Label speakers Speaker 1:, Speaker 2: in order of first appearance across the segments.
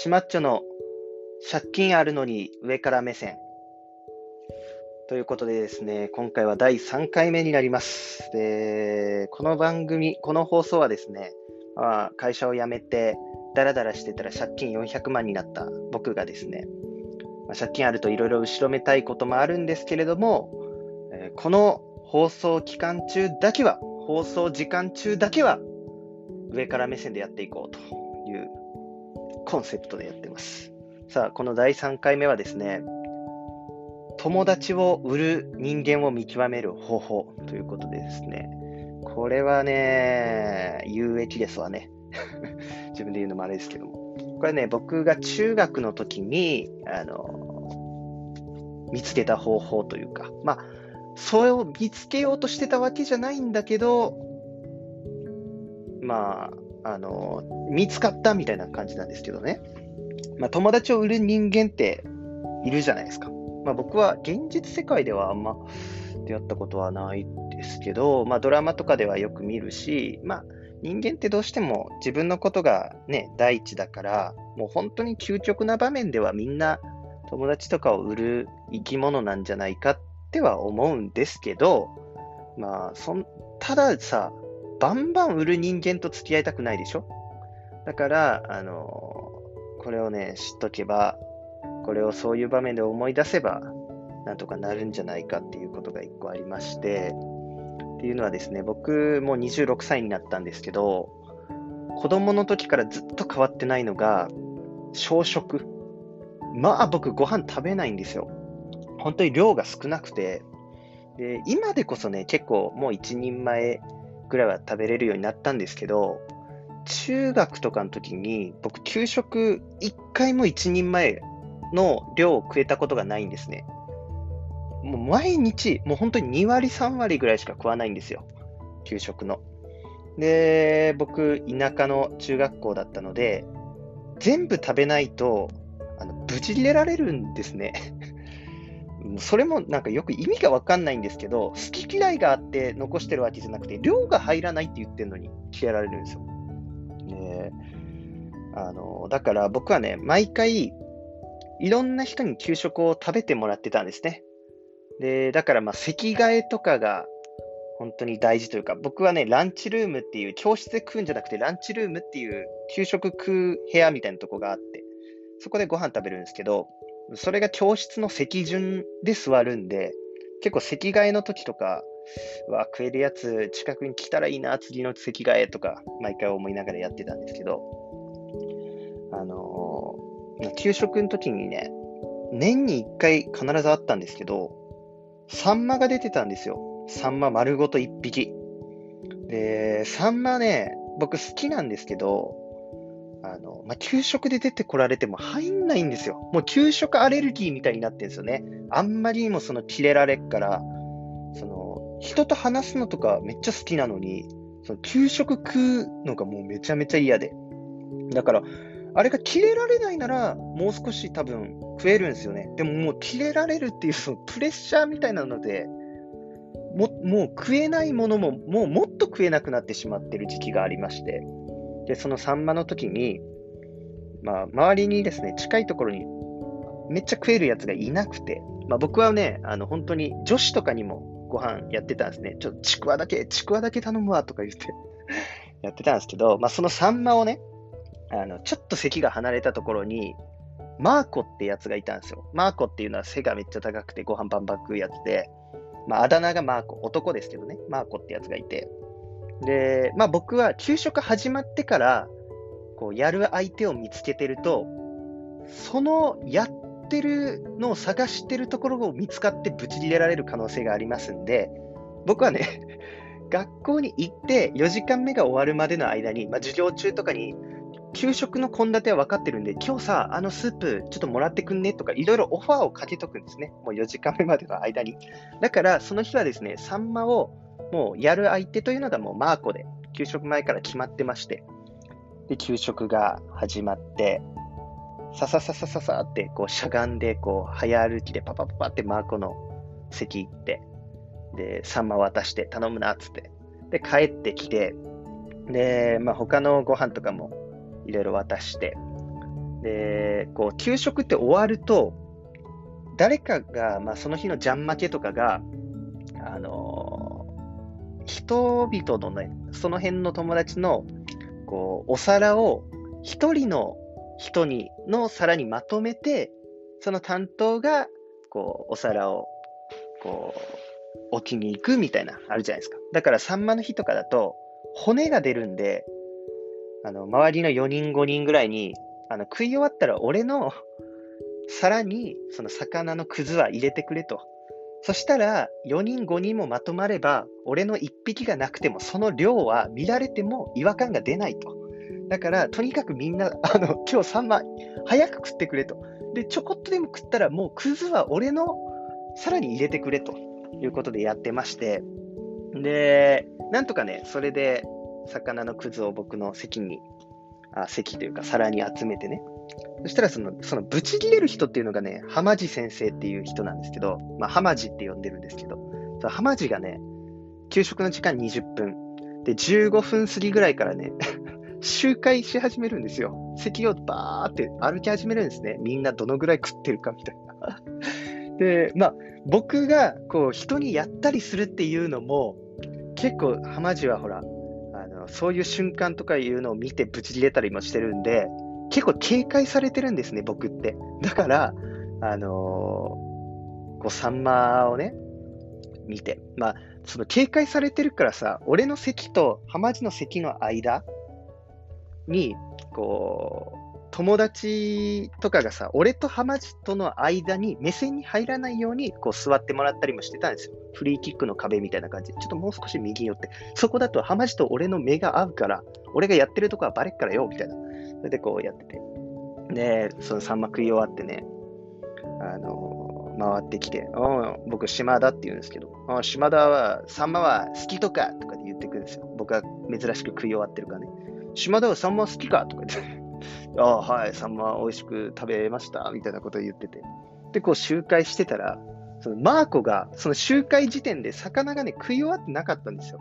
Speaker 1: しまっちょの借金あるのに上から目線。ということでですね、今回は第3回目になります。で、この番組、この放送はですね、まあ、会社を辞めて、ダラダラしてたら借金400万になった僕がですね、まあ、借金あるといろいろ後ろめたいこともあるんですけれども、え、この放送期間中だけは、放送時間中だけは、上から目線でやっていこうというコンセプトでやってます。さあ、この第3回目はですね、友達を売る人間を見極める方法ということでですね、これはね、有益ですわね。自分で言うのもあれですけども。これね、僕が中学の時に、あの、見つけた方法というか、まあ、それを見つけようとしてたわけじゃないんだけど、まあ、あの、見つかったみたいな感じなんですけどね。まあ、友達を売る人間っているじゃないですか。まあ、僕は現実世界ではあんま出会ったことはないですけど、まあ、ドラマとかではよく見るし、まあ、人間ってどうしても自分のことがね、第一だから、もう本当に究極な場面ではみんな友達とかを売る生き物なんじゃないかっては思うんですけど、まあ、そんたださ、バンバン売る人間と付き合いたくないでしょ？だから、あのこれをね、知っとけば、これをそういう場面で思い出せば、なんとかなるんじゃないかっていうことが一個ありまして、っていうのはですね、僕も26歳になったんですけど、子供の時からずっと変わってないのが、小食。まあ僕ご飯食べないんですよ。本当に量が少なくて、で今でこそね、結構もう一人前ぐらいは食べれるようになったんですけど、中学とかの時に、僕、給食1回も一人前の量を食えたことがないんですね。もう毎日、もう本当に2割、3割ぐらいしか食わないんですよ。給食の。で、僕、田舎の中学校だったので、全部食べないと、あの、ぶち切れられるんですね。それもなんかよく意味がわかんないんですけど、好き嫌いがあって残してるわけじゃなくて、量が入らないって言ってるのに切れられるんですよ。ねあの、だから僕はね、毎回、いろんな人に給食を食べてもらってたんですね。で、だからまあ席替えとかが本当に大事というか、僕はね、ランチルームっていう、教室で食うんじゃなくて、ランチルームっていう給食食う部屋みたいなとこがあって、そこでご飯食べるんですけど、それが教室の席順で座るんで、結構席替えの時とか、は食えるやつ近くに来たらいいな、次の席替えとか、毎回思いながらやってたんですけど、あのー、給食の時にね、年に1回必ずあったんですけど、サンマが出てたんですよ。サンマ丸ごと1匹。で、サンマね、僕好きなんですけど、あの、まあ、給食で出てこられても入んないんですよ。もう給食アレルギーみたいになってるんですよね。あんまりにもその切れられっから、その、人と話すのとかめっちゃ好きなのに、その給食食うのがもうめちゃめちゃ嫌で。だから、あれが切れられないなら、もう少し多分食えるんですよね。でももう切れられるっていうそのプレッシャーみたいなので、ももう食えないものも、もうもっと食えなくなってしまってる時期がありまして、で、そのサンマの時に、まあ、周りにですね、近いところにめっちゃ食えるやつがいなくて、まあ、僕はね、あの、本当に女子とかにもご飯やってたんですね。ちょっとちくわだけ、ちくわだけ頼むわとか言って やってたんですけど、まあ、そのサンマをね、あの、ちょっと席が離れたところに、マーコってやつがいたんですよ。マーコっていうのは背がめっちゃ高くてご飯バンバン食うやつで、まあ、あだ名がマーコ、男ですけどね、マーコってやつがいて、で、まあ僕は給食始まってから、こう、やる相手を見つけてると、そのやってるのを探してるところを見つかってぶち切れられる可能性がありますんで、僕はね、学校に行って4時間目が終わるまでの間に、まあ、授業中とかに、給食の献立は分かってるんで、今日さ、あのスープちょっともらってくんね？とか、いろいろオファーをかけとくんですね。もう4時間目までの間に。だから、その日はですね、サンマをもうやる相手というのがもうマーコで、給食前から決まってまして、で、給食が始まって、ささささささって、こうしゃがんで、こう、早歩きでパパパパってマーコの席行って、で、サンマ渡して頼むなっつって、で、帰ってきて、で、まあ、他のご飯とかもいろいろ渡して、で、こう、給食って終わると、誰かが、まあ、その日のジャン負けとかが、あの、人々のね、その辺の友達の、こう、お皿を一人の人に、の皿にまとめて、その担当が、こう、お皿を、こう、置きに行くみたいな、あるじゃないですか。だから、サンマの日とかだと、骨が出るんで、あの、周りの4人、5人ぐらいに、あの、食い終わったら俺の皿に、その魚のくずは入れてくれと。そしたら、4人、5人もまとまれば、俺の1匹がなくても、その量は見られても違和感が出ないと。だから、とにかくみんな、あの、今日サンマ、早く食ってくれと。で、ちょこっとでも食ったら、もうくずは俺の皿に入れてくれということでやってまして、で、なんとかね、それで、魚のくずを僕の席に、あ席というか皿に集めてね。そしたらその、そのブチ切れる人っていうのがね、浜地先生っていう人なんですけど、まあ、浜地って呼んでるんですけど、その浜地がね、給食の時間20分。で、15分過ぎぐらいからね、周回し始めるんですよ。席をバーって歩き始めるんですね。みんなどのぐらい食ってるかみたいな。で、まあ、僕がこう人にやったりするっていうのも、結構浜地はほら、あのそういう瞬間とかいうのを見てブチ切れたりもしてるんで、結構警戒されてるんですね、僕って。だから、あのー、こう、サンマをね、見て。まあ、その警戒されてるからさ、俺の席と浜地の席の間に、こう、友達とかがさ、俺と浜地との間に目線に入らないようにこう座ってもらったりもしてたんですよ。フリーキックの壁みたいな感じで。ちょっともう少し右寄って。そこだと浜地と俺の目が合うから、俺がやってるとこはバレっからよ、みたいな。それでこうやってて。で、そのサンマ食い終わってね、あの、回ってきて、僕、島田って言うんですけど、島田は、サンマは好きとかとかで言ってくるんですよ。僕は珍しく食い終わってるからね。島田はサンマ好きかとか言って。ああ、はい、サンマ美味しく食べました、みたいなことを言ってて。で、こう集会してたら、そのマーコが、その集会時点で魚がね、食い終わってなかったんですよ。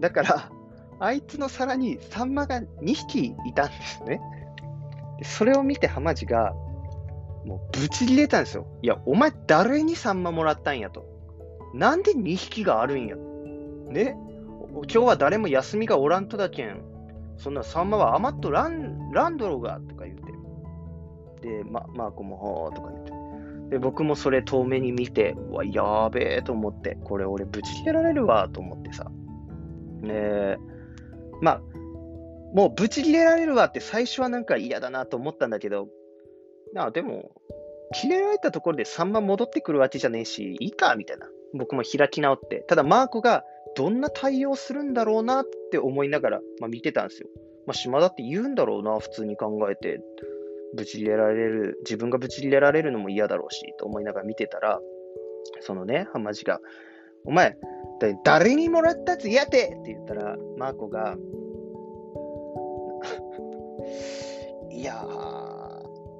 Speaker 1: だから、あいつの皿にサンマが2匹いたんですね。でそれを見て浜地が、もうブチ切れたんですよ。いや、お前誰にサンマもらったんやと。なんで2匹があるんや。ね？今日は誰も休みがおらんとだけん、そんなサンマは余っとランランドロがとか言って。で、ま、マーコもほーとか言って。で、僕もそれ遠目に見て、うわ、やべえと思って、これ俺ぶち切れられるわと思ってさ。ねえまあ、もうぶち切れられるわって最初はなんか嫌だなと思ったんだけど、なでも、切れられたところでサンマ戻ってくるわけじゃねえし、いいかみたいな。僕も開き直って。ただ、マーコがどんな対応するんだろうなって思いながら、まあ、見てたんですよ。まあ、島田って言うんだろうな、普通に考えて。ぶち入れられる、自分がぶち入れられるのも嫌だろうし、と思いながら見てたら、そのね、浜地が、お前、誰にもらったやつやてって言ったら、マーコが、いやー、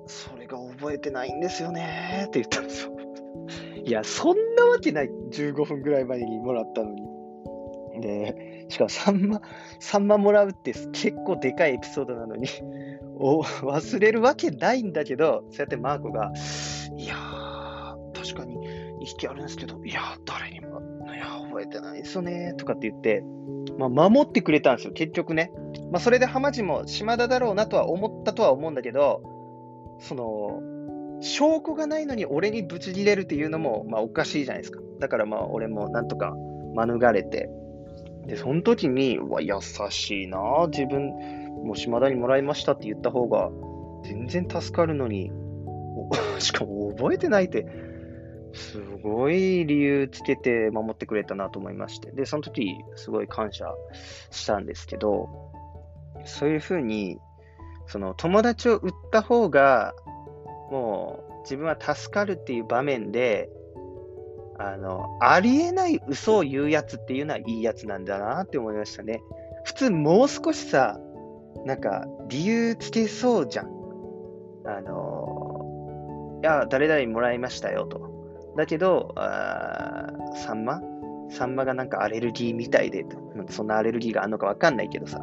Speaker 1: それが覚えてないんですよねって言ったんですよ。いや、そんなわけない。15分ぐらい前にもらったのに。で、しかもサンマ、サンマもらうって結構でかいエピソードなのにお、忘れるわけないんだけど、そうやってマーコが、いやー、確かに匹あるんですけど、いや、誰にも、いや覚えてないですよね、とかって言って、まあ、守ってくれたんですよ、結局ね。まあ、それで浜地も島田だろうなとは思ったとは思うんだけど、その、証拠がないのに俺にぶち切れるっていうのも、まあ、おかしいじゃないですか。だからまあ、俺もなんとか免れて、で、その時に、うわ、優しいな自分、もう島田にもらいましたって言った方が、全然助かるのに、しかも覚えてないって、すごい理由つけて守ってくれたなと思いまして。で、その時、すごい感謝したんですけど、そういうふうに、その友達を売った方が、もう自分は助かるっていう場面で、あの、ありえない嘘を言うやつっていうのはいいやつなんだなって思いましたね。普通もう少しさ、なんか理由つけそうじゃん。あの、いや、誰々もらいましたよと。だけど、あサンマ？サンマがなんかアレルギーみたいで、そんなアレルギーがあるのかわかんないけどさ。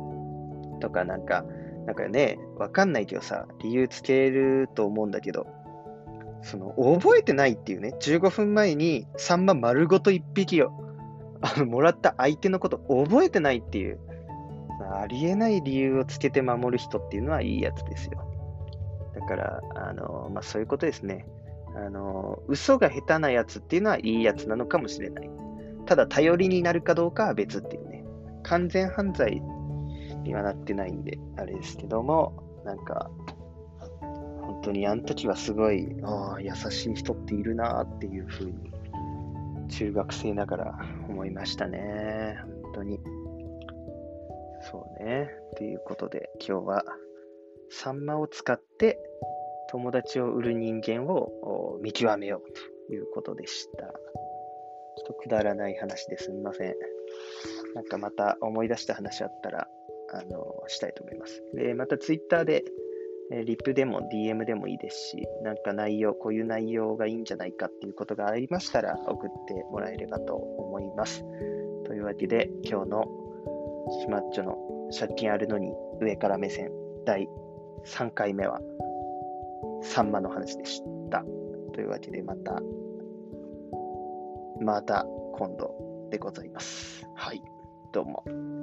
Speaker 1: とかなんか、なんかね、わかんないけどさ、理由つけると思うんだけど、その、覚えてないっていうね、15分前にサンマ丸ごと1匹を、あの、もらった相手のこと覚えてないっていう、ありえない理由をつけて守る人っていうのはいいやつですよ。だから、あの、まあ、そういうことですね。あの、嘘が下手なやつっていうのはいいやつなのかもしれない。ただ、頼りになるかどうかは別っていうね。完全犯罪にはなってないんで、あれですけども、なんか、本当にあの時はすごい、ああ、優しい人っているなっていうふうに、中学生ながら思いましたね。本当に。そうね。ということで、今日は、サンマを使って友達を売る人間を見極めようということでした。ちょっとくだらない話ですみません。なんかまた思い出した話あったら、あの、したいと思います。で、またツイッターで、えリプでも DM でもいいですし、なんか内容、こういう内容がいいんじゃないかっていうことがありましたら送ってもらえればと思います。というわけで、今日のシマッチョの借金あるのに上から目線第3回目はサンマの話でした。というわけでまた、また今度でございます。はい、どうも。